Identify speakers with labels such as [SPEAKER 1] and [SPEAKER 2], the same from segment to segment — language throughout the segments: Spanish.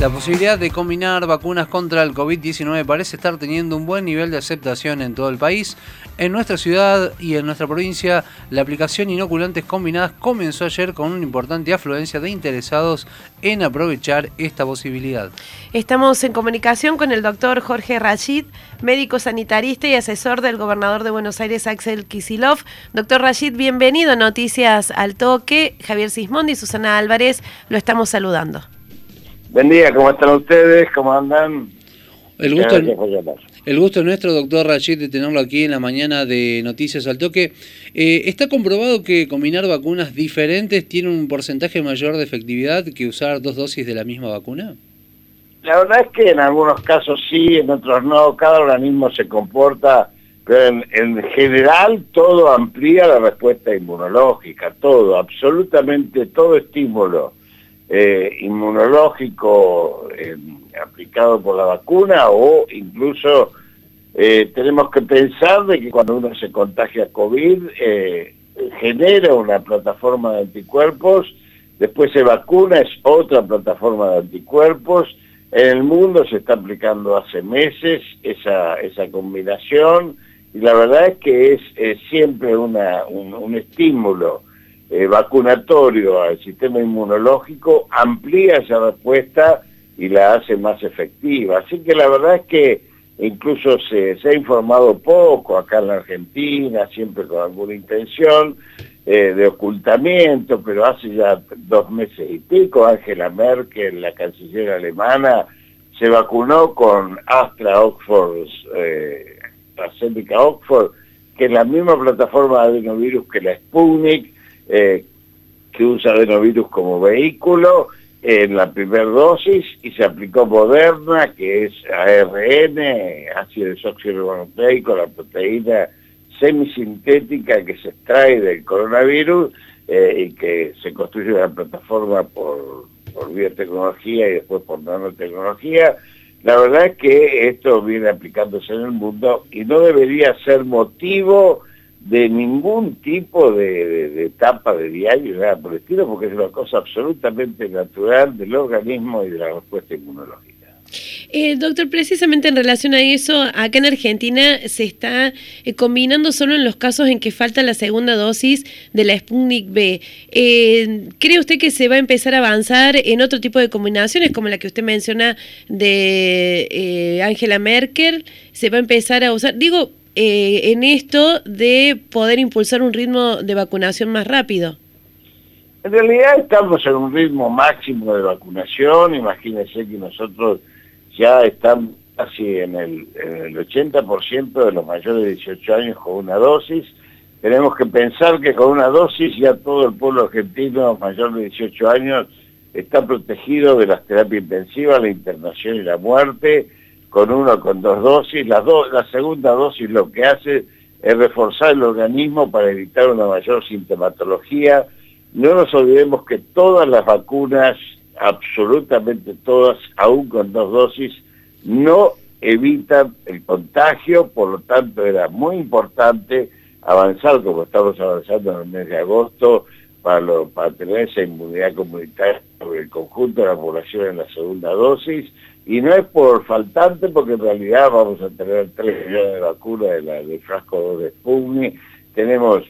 [SPEAKER 1] La posibilidad de combinar vacunas contra el COVID-19 parece estar teniendo un buen nivel de aceptación en todo el país. En nuestra ciudad y en nuestra provincia, la aplicación inoculantes combinadas comenzó ayer con una importante afluencia de interesados en aprovechar esta posibilidad.
[SPEAKER 2] Estamos en comunicación con el doctor Jorge Rashid, médico sanitarista y asesor del gobernador de Buenos Aires, Axel Kisilov. Doctor Rashid, bienvenido a Noticias al Toque. Javier Sismondi y Susana Álvarez lo estamos saludando.
[SPEAKER 3] Buen día, ¿cómo están ustedes? ¿Cómo andan?
[SPEAKER 1] El gusto, el gusto es nuestro, doctor Rashid, de tenerlo aquí en la mañana de Noticias al Toque. Eh, ¿Está comprobado que combinar vacunas diferentes tiene un porcentaje mayor de efectividad que usar dos dosis de la misma vacuna?
[SPEAKER 3] La verdad es que en algunos casos sí, en otros no. Cada organismo se comporta, pero en general todo amplía la respuesta inmunológica, todo, absolutamente todo estímulo eh, inmunológico eh, aplicado por la vacuna o incluso eh, tenemos que pensar de que cuando uno se contagia COVID genera una plataforma de anticuerpos, después se vacuna, es otra plataforma de anticuerpos, en el mundo se está aplicando hace meses esa, esa combinación y la verdad es que es, siempre una, un estímulo eh, vacunatorio al sistema inmunológico amplía esa respuesta y la hace más efectiva. Así que la verdad es que incluso se, ha informado poco acá en la Argentina, siempre con alguna intención eh, de ocultamiento, pero hace ya dos meses y pico Angela Merkel, la canciller alemana, se vacunó con Astra Oxford, eh, AstraZeneca Oxford, que es la misma plataforma de adenovirus que la Sputnik, eh, que usa adenovirus como vehículo en la primera dosis y se aplicó Moderna, que es ARN, ácido desoxirribonucleico, la proteína semisintética que se extrae del coronavirus eh, y que se construye una plataforma por, por biotecnología y después por nanotecnología. La verdad es que esto viene aplicándose en el mundo y no debería ser motivo de ningún tipo de, etapa de diario, nada por el estilo, porque es una cosa absolutamente natural del organismo y de la respuesta inmunológica.
[SPEAKER 2] Eh, doctor, precisamente en relación a eso, acá en Argentina se está eh, combinando solo en los casos en que falta la segunda dosis de la Sputnik B. Eh, ¿Cree usted que se va a empezar a avanzar en otro tipo de combinaciones, como la que usted menciona de eh, Angela Merkel? ¿Se va a empezar a usar? Digo, eh, en esto de poder impulsar un ritmo de vacunación más rápido?
[SPEAKER 3] En realidad estamos en un ritmo máximo de vacunación, imagínense que nosotros ya estamos casi en el, en el 80% de los mayores de 18 años con una dosis, tenemos que pensar que con una dosis ya todo el pueblo argentino mayor de 18 años está protegido de las terapias intensivas, la internación y la muerte, con uno con dos dosis. La, la segunda dosis lo que hace es reforzar el organismo para evitar una mayor sintomatología. No nos olvidemos que todas las vacunas, absolutamente todas, aún con dos dosis, no evitan el contagio, por lo tanto era muy importante avanzar como estamos avanzando en el mes de agosto para, para tener esa inmunidad comunitaria sobre el conjunto de la población en la segunda dosis y no es por faltante, porque en realidad vamos a tener 3 millones de vacunas de, la, de frasco de Sputnik. Tenemos,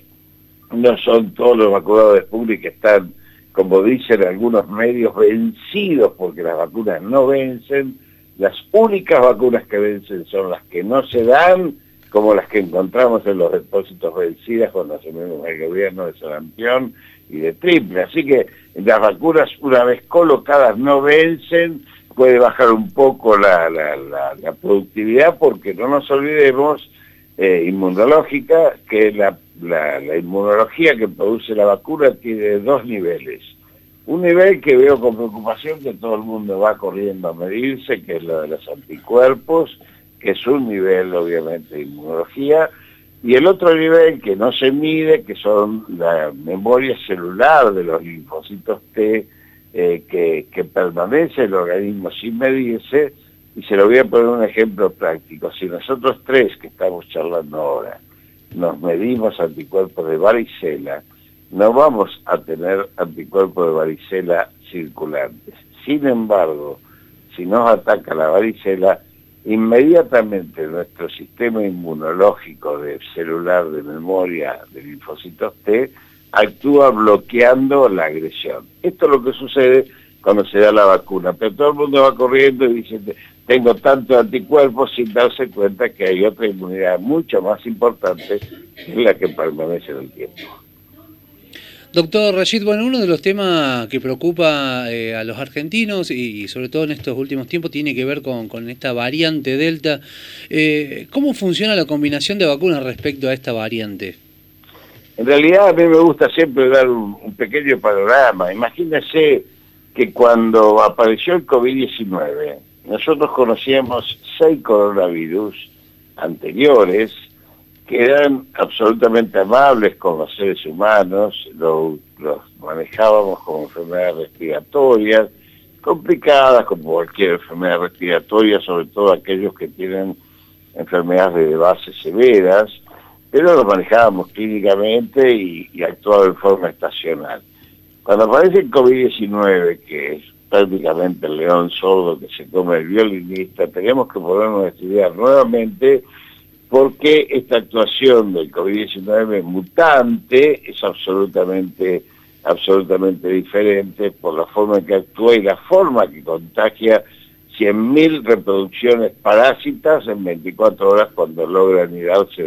[SPEAKER 3] no son todos los vacunados de Sputnik que están, como dicen algunos medios, vencidos, porque las vacunas no vencen. Las únicas vacunas que vencen son las que no se dan, como las que encontramos en los depósitos vencidas cuando asumimos el gobierno de sarampión y de triple. Así que las vacunas, una vez colocadas, no vencen, puede bajar un poco la, la, productividad porque no nos olvidemos eh, inmunológica que la, inmunología que produce la vacuna tiene dos niveles. Un nivel que veo con preocupación que todo el mundo va corriendo a medirse, que es lo de los anticuerpos, que es un nivel obviamente de inmunología, y el otro nivel que no se mide, que son la memoria celular de los linfocitos T, eh, que, permanece el organismo sin medirse, y se lo voy a poner un ejemplo práctico. Si nosotros tres que estamos charlando ahora nos medimos anticuerpos de varicela, no vamos a tener anticuerpos de varicela circulantes. Sin embargo, si nos ataca la varicela, inmediatamente nuestro sistema inmunológico de celular de memoria de linfocitos T actúa bloqueando la agresión. Esto es lo que sucede cuando se da la vacuna, pero todo el mundo va corriendo y dice, tengo tantos anticuerpos sin darse cuenta que hay otra inmunidad mucho más importante que la que permanece en el tiempo.
[SPEAKER 1] Doctor Rashid, bueno, uno de los temas que preocupa eh, a los argentinos y, sobre todo en estos últimos tiempos tiene que ver con, esta variante Delta. Eh, ¿Cómo funciona la combinación de vacunas respecto a esta variante?
[SPEAKER 3] En realidad a mí me gusta siempre dar un, pequeño panorama. Imagínense que cuando apareció el COVID-19, nosotros conocíamos seis coronavirus anteriores que eran absolutamente amables con los seres humanos, los, manejábamos como enfermedades respiratorias, complicadas como cualquier enfermedad respiratoria, sobre todo aquellos que tienen enfermedades de base severas, pero los manejábamos clínicamente y, actuaban en forma estacional. Cuando aparece el COVID-19, que es prácticamente el león sordo que se come el violinista, tenemos que ponernos a estudiar nuevamente porque esta actuación del COVID-19 mutante es absolutamente, absolutamente diferente por la forma en que actúa y la forma que contagia 100.000 reproducciones parásitas en 24 horas cuando logra anidarse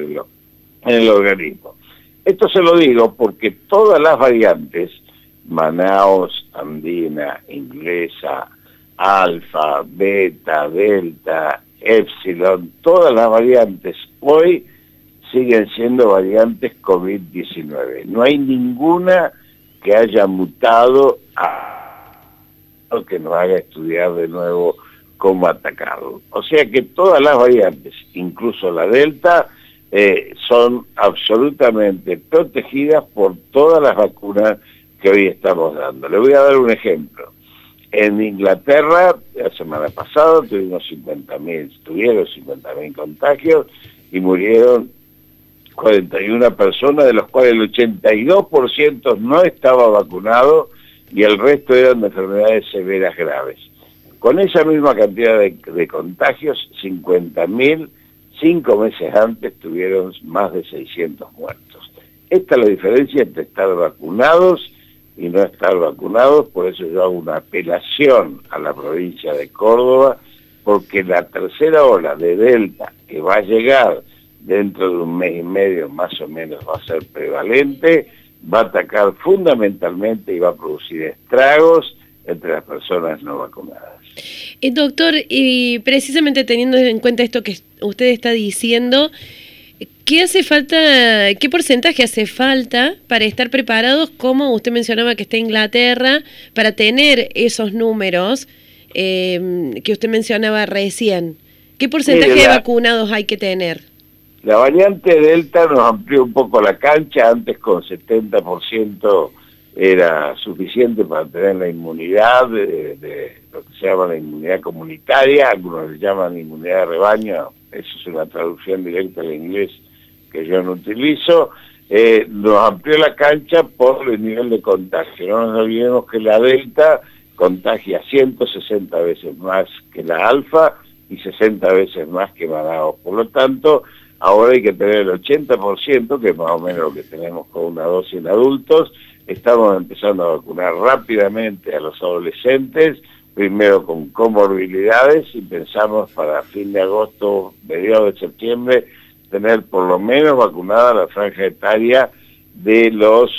[SPEAKER 3] en el organismo. Esto se lo digo porque todas las variantes, Manaos, Andina, Inglesa, Alfa, Beta, Delta, Epsilon, todas las variantes hoy siguen siendo variantes COVID-19. No hay ninguna que haya mutado a que nos haga estudiar de nuevo cómo atacarlo. O sea que todas las variantes, incluso la Delta, eh, son absolutamente protegidas por todas las vacunas que hoy estamos dando. Le voy a dar un ejemplo. En Inglaterra, la semana pasada, tuvimos 50.000, tuvieron 50.000 contagios y murieron 41 personas, de los cuales el 82% no estaba vacunado y el resto eran de enfermedades severas graves. Con esa misma cantidad de, de contagios, 50.000, cinco meses antes tuvieron más de 600 muertos. Esta es la diferencia entre estar vacunados y no estar vacunados, por eso yo hago una apelación a la provincia de Córdoba, porque la tercera ola de Delta, que va a llegar dentro de un mes y medio más o menos, va a ser prevalente, va a atacar fundamentalmente y va a producir estragos entre las personas no vacunadas.
[SPEAKER 2] Eh, doctor, y precisamente teniendo en cuenta esto que usted está diciendo, ¿Qué hace falta, qué porcentaje hace falta para estar preparados, como usted mencionaba que está Inglaterra, para tener esos números em, que usted mencionaba recién? ¿Qué porcentaje de vacunados hay que tener?
[SPEAKER 3] La variante Delta nos amplió un poco la cancha, antes con 70% era suficiente para tener la inmunidad, de, lo que se llama la inmunidad comunitaria, algunos le llaman inmunidad de rebaño, eso es una traducción directa al inglés que yo no utilizo, eh, nos amplió la cancha por el nivel de contagio. No nos olvidemos que la delta contagia 160 veces más que la alfa y 60 veces más que Manaus. Por lo tanto, ahora hay que tener el 80%, que es más o menos lo que tenemos con una dosis en adultos. Estamos empezando a vacunar rápidamente a los adolescentes, primero con comorbilidades y pensamos para fin de agosto, mediados de septiembre, tener por lo menos vacunada la franja etaria de los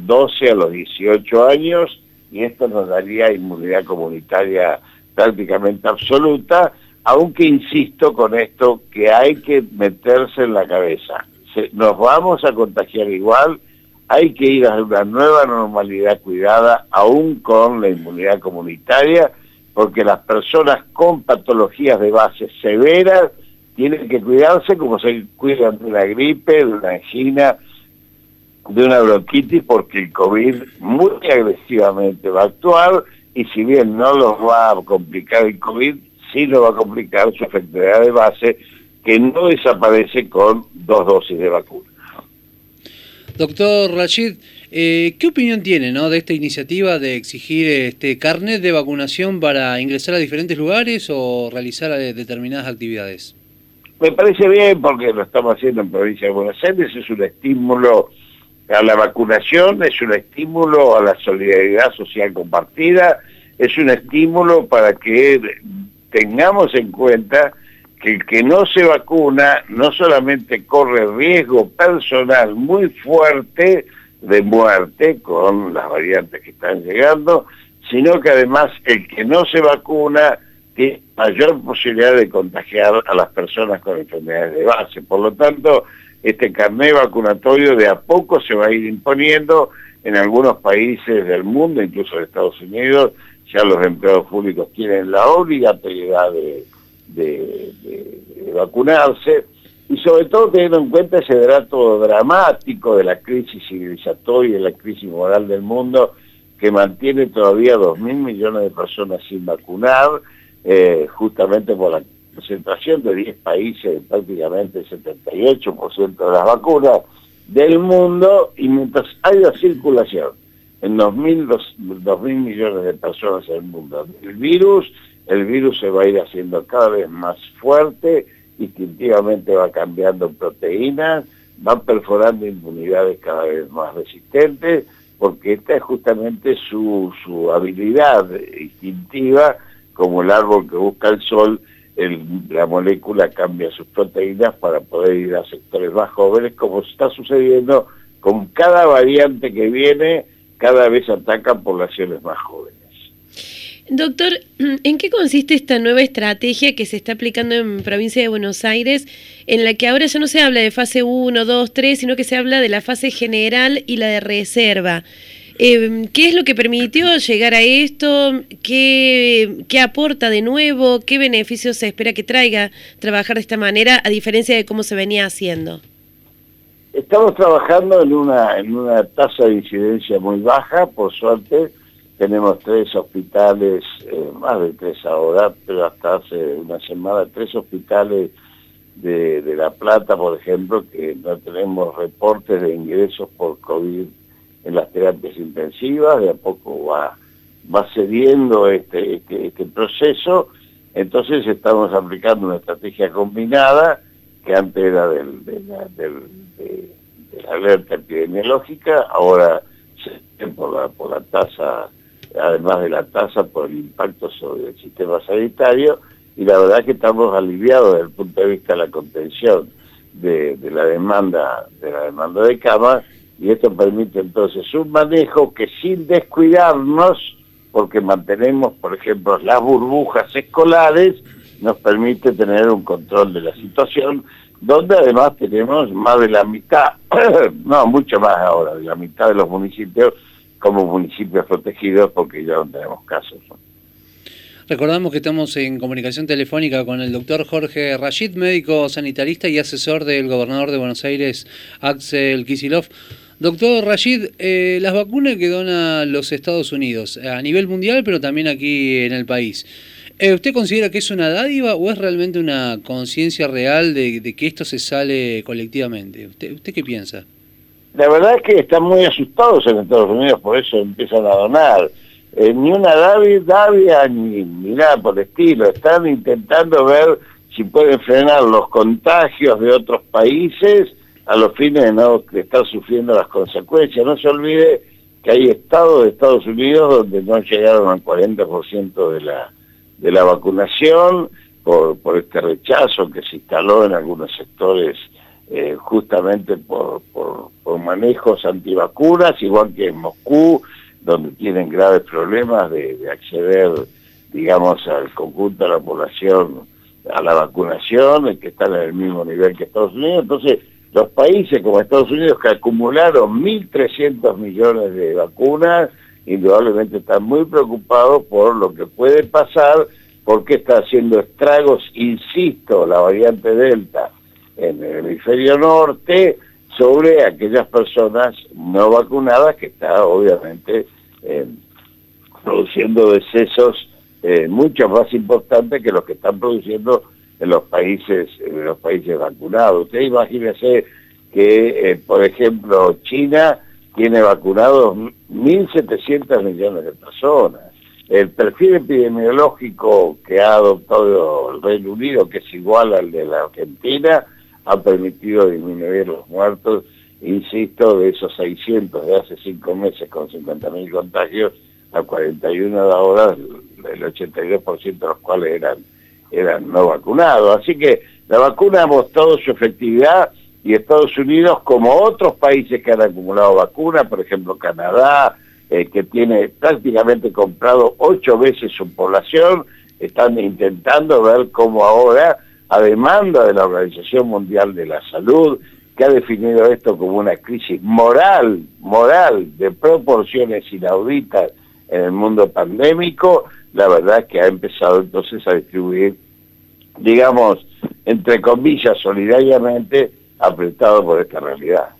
[SPEAKER 3] 12 eh, a los 18 años y esto nos daría inmunidad comunitaria prácticamente absoluta, aunque insisto con esto que hay que meterse en la cabeza. nos vamos a contagiar igual, hay que ir a una nueva normalidad cuidada, aún con la inmunidad comunitaria, porque las personas con patologías de base severas tienen que cuidarse como se cuidan de una gripe, de una angina, de una bronquitis, porque el COVID muy agresivamente va a actuar y si bien no los va a complicar el COVID, sí lo va a complicar su enfermedad de base que no desaparece con dos dosis de vacuna.
[SPEAKER 1] Doctor Rachid, Eh, ¿Qué opinión tiene ¿no? de esta iniciativa de exigir este carnet de vacunación para ingresar a diferentes lugares o realizar eh, determinadas actividades?
[SPEAKER 3] Me parece bien porque lo estamos haciendo en provincia de Buenos Aires, es un estímulo a la vacunación, es un estímulo a la solidaridad social compartida, es un estímulo para que tengamos en cuenta que el que no se vacuna no solamente corre riesgo personal muy fuerte de muerte con las variantes que están llegando, sino que además el que no se vacuna tiene mayor posibilidad de contagiar a las personas con enfermedades de base. Por lo tanto, este carnet vacunatorio de a poco se va a ir imponiendo en algunos países del mundo, incluso en Estados Unidos, ya los empleados públicos tienen la obligatoriedad de, vacunarse y sobre todo teniendo en cuenta ese dato dramático de la crisis civilizatoria y la crisis moral del mundo que mantiene todavía dos mil millones de personas sin vacunar, eh, justamente por la concentración de 10 países, prácticamente el 78% de las vacunas del mundo, y mientras haya circulación en 2.000 mil millones de personas en el mundo el virus, el virus se va a ir haciendo cada vez más fuerte, instintivamente va cambiando proteínas, va perforando inmunidades cada vez más resistentes, porque esta es justamente su, su habilidad instintiva, como el árbol que busca el sol, la molécula cambia sus proteínas para poder ir a sectores más jóvenes, como está sucediendo con cada variante que viene, cada vez atacan poblaciones más jóvenes.
[SPEAKER 2] Doctor, ¿en qué consiste esta nueva estrategia que se está aplicando en provincia de Buenos Aires, en la que ahora ya no se habla de fase 1, 2, 3, sino que se habla de la fase general y la de reserva? Eh, ¿Qué es lo que permitió llegar a esto? ¿Qué, ¿Qué aporta de nuevo? ¿Qué beneficios se espera que traiga trabajar de esta manera, a diferencia de cómo se venía haciendo?
[SPEAKER 3] Estamos trabajando en una, en una tasa de incidencia muy baja, por suerte. Tenemos tres hospitales, eh, más de tres ahora, pero hasta hace una semana, tres hospitales de, de La Plata, por ejemplo, que no tenemos reportes de ingresos por COVID en las terapias intensivas, de a poco va, va cediendo este, este, este, proceso, entonces estamos aplicando una estrategia combinada que antes era del, de, la, alerta epidemiológica, ahora por la, por la tasa, además de la tasa, por el impacto sobre el sistema sanitario, y la verdad que estamos aliviados desde el punto de vista de la contención de, de la demanda de la demanda de camas y esto permite entonces un manejo que sin descuidarnos, porque mantenemos, por ejemplo, las burbujas escolares, nos permite tener un control de la situación, donde además tenemos más de la mitad, no, mucho más ahora, de la mitad de los municipios como municipios protegidos, porque ya no tenemos casos.
[SPEAKER 1] Recordamos que estamos en comunicación telefónica con el doctor Jorge Rashid, médico sanitarista y asesor del gobernador de Buenos Aires, Axel Kisilov. Doctor Rashid, eh, las vacunas que donan los Estados Unidos a nivel mundial, pero también aquí en el país, eh, ¿usted considera que es una dádiva o es realmente una conciencia real de, que esto se sale colectivamente? ¿Usted, ¿Usted qué piensa?
[SPEAKER 3] La verdad es que están muy asustados en Estados Unidos, por eso empiezan a donar. Eh, ni una davia ni, ni nada por el estilo. Están intentando ver si pueden frenar los contagios de otros países a los fines de no estar sufriendo las consecuencias. No se olvide que hay estados de Estados Unidos donde no llegaron al 40% de la, de la vacunación por, por este rechazo que se instaló en algunos sectores eh, justamente por, por, manejos antivacunas, igual que en Moscú, donde tienen graves problemas de, de acceder, digamos, al conjunto de la población a la vacunación, que están en el mismo nivel que Estados Unidos. Entonces, los países como Estados Unidos que acumularon 1.300 millones de vacunas, indudablemente están muy preocupados por lo que puede pasar, porque está haciendo estragos, insisto, la variante Delta en el hemisferio norte, sobre aquellas personas no vacunadas que está obviamente eh, produciendo decesos eh, mucho más importantes que los que están produciendo en los países en los países vacunados. Usted imagínese que, eh, por ejemplo, China tiene vacunados 1.700 millones de personas. El perfil epidemiológico que ha adoptado el Reino Unido, que es igual al de la Argentina, ha permitido disminuir los muertos, insisto, de esos 600 de hace cinco meses con 50.000 contagios a 41 de ahora, el 82% de los cuales eran, eran no vacunados. Así que la vacuna ha mostrado su efectividad y Estados Unidos, como otros países que han acumulado vacunas, por ejemplo Canadá, eh, que tiene prácticamente comprado ocho veces su población, están intentando ver cómo ahora, a demanda de la Organización Mundial de la Salud, que ha definido esto como una crisis moral, moral, de proporciones inauditas en el mundo pandémico, la verdad que ha empezado entonces a distribuir, digamos, entre comillas, solidariamente, apretado por esta realidad.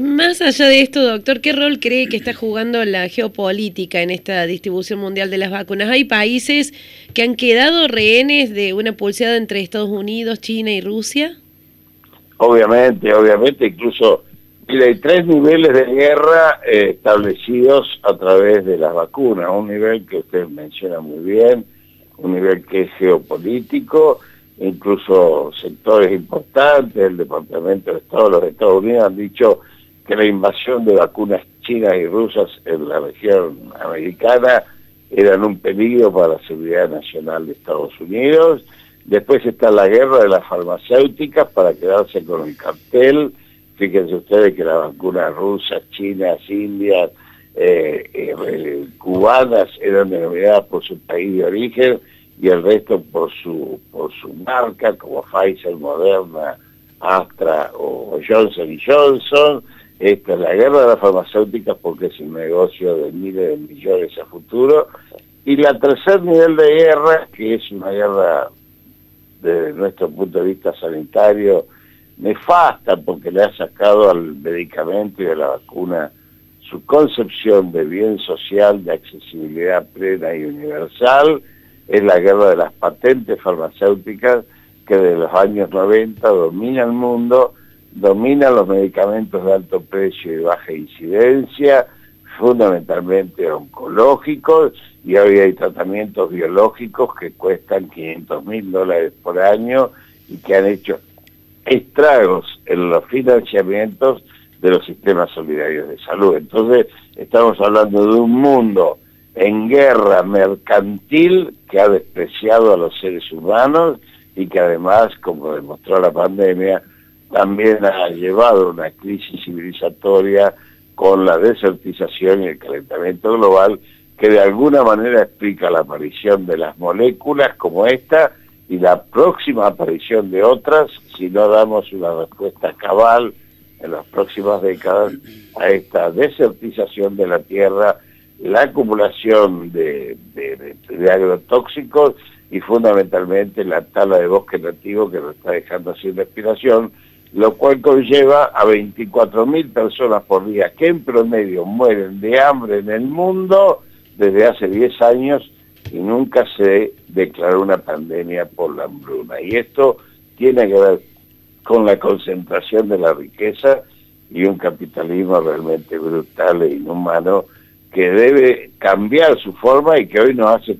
[SPEAKER 2] Más allá de esto, doctor, ¿qué rol cree que está jugando la geopolítica en esta distribución mundial de las vacunas? ¿Hay países que han quedado rehenes de una pulseada entre Estados Unidos, China y Rusia?
[SPEAKER 3] Obviamente, obviamente, incluso Mira, hay tres niveles de guerra eh, establecidos a través de las vacunas. Un nivel que usted menciona muy bien, un nivel que es geopolítico, incluso sectores importantes, el Departamento de Estado de los Estados Unidos han dicho que la invasión de vacunas chinas y rusas en la región americana eran un peligro para la seguridad nacional de Estados Unidos. Después está la guerra de las farmacéuticas para quedarse con el cartel Fíjense ustedes que las vacunas rusas, chinas, indias, eh, eh, cubanas eran denominadas por su país de origen y el resto por su, por su marca, como Pfizer, Moderna, Astra o Johnson Johnson. Esta es la guerra de las farmacéuticas porque es un negocio de miles de millones a futuro. Y la tercer nivel de guerra, que es una guerra desde nuestro punto de vista sanitario, nefasta porque le ha sacado al medicamento y a la vacuna su concepción de bien social, de accesibilidad plena y universal, es la guerra de las patentes farmacéuticas que desde los años 90 domina el mundo, domina los medicamentos de alto precio y baja incidencia, fundamentalmente oncológicos, y hoy hay tratamientos biológicos que cuestan 500 mil dólares por año y que han hecho estragos en los financiamientos de los sistemas solidarios de salud. Entonces, estamos hablando de un mundo en guerra mercantil que ha despreciado a los seres humanos y que además, como demostró la pandemia, también ha llevado una crisis civilizatoria con la desertización y el calentamiento global que de alguna manera explica la aparición de las moléculas como esta y la próxima aparición de otras si no damos una respuesta cabal en las próximas décadas a esta desertización de la tierra, la acumulación de, agrotóxicos y fundamentalmente la tala de bosque nativo que nos está dejando sin respiración, lo cual conlleva a 24.000 personas por día que en promedio mueren de hambre en el mundo desde hace 10 años y nunca se declaró una pandemia por la hambruna. Y esto tiene que ver con la concentración de la riqueza y un capitalismo realmente brutal e inhumano que debe cambiar su forma y que hoy nos hace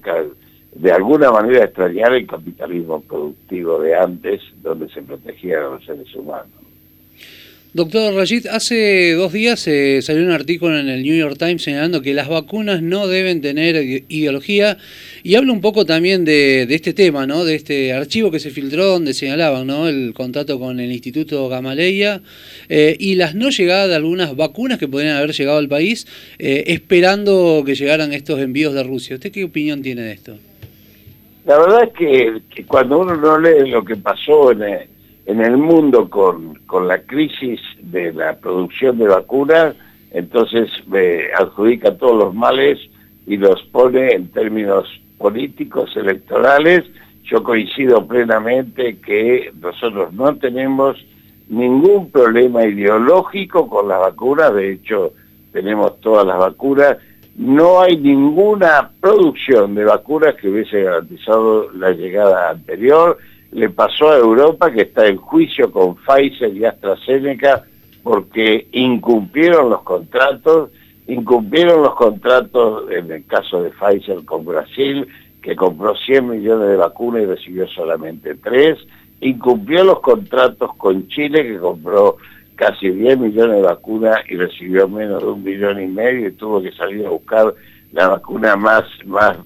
[SPEAKER 3] de alguna manera extrañar el capitalismo productivo de antes, donde se protegían a los seres humanos.
[SPEAKER 1] Doctor Rajid, hace dos días eh, salió un artículo en el New York Times señalando que las vacunas no deben tener ideología y habla un poco también de, este tema, ¿no? de este archivo que se filtró donde señalaban ¿no? el contacto con el Instituto Gamaleya eh, y las no llegadas de algunas vacunas que podrían haber llegado al país eh, esperando que llegaran estos envíos de Rusia. ¿Usted qué opinión tiene de esto?
[SPEAKER 3] La verdad es que, cuando uno no lee lo que pasó en el en el mundo con, la crisis de la producción de vacunas, entonces me adjudica todos los males y los pone en términos políticos, electorales. Yo coincido plenamente que nosotros no tenemos ningún problema ideológico con las vacunas, de hecho tenemos todas las vacunas, no hay ninguna producción de vacunas que hubiese garantizado la llegada anterior, le pasó a Europa que está en juicio con Pfizer y AstraZeneca porque incumplieron los contratos, incumplieron los contratos en el caso de Pfizer con Brasil, que compró 100 millones de vacunas y recibió solamente 3, incumplió los contratos con Chile, que compró casi 10 millones de vacunas y recibió menos de un millón y medio y tuvo que salir a buscar la vacuna más, más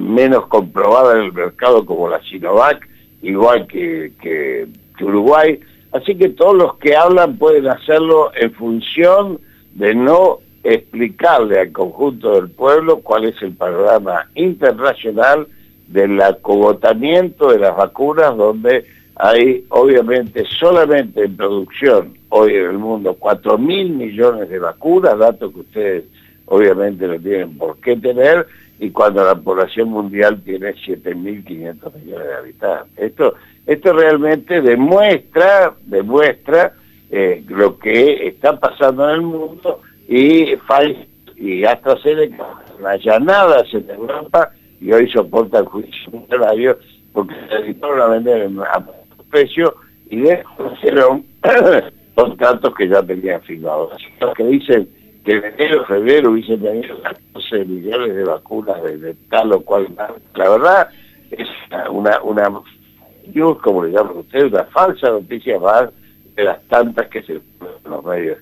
[SPEAKER 3] menos comprobada en el mercado como la Sinovac, igual que, que Uruguay. Así que todos los que hablan pueden hacerlo en función de no explicarle al conjunto del pueblo cuál es el panorama internacional del acogotamiento de las vacunas, donde hay obviamente solamente en producción hoy en el mundo 4 mil millones de vacunas, datos que ustedes obviamente no tienen por qué tener, y cuando la población mundial tiene 7.500 millones de habitantes. Esto, esto realmente demuestra, demuestra eh, lo que está pasando en el mundo y y AstraZeneca allanadas en Europa y hoy soportan juicio millonario porque se dedicaron vender precio y hicieron contratos que ya tenían firmados. Los que dicen que en enero febrero hubiesen tenido 14 millones de vacunas de, tal o cual la verdad es una, una news, como le llaman ustedes, una falsa noticia más de las tantas que se en los medios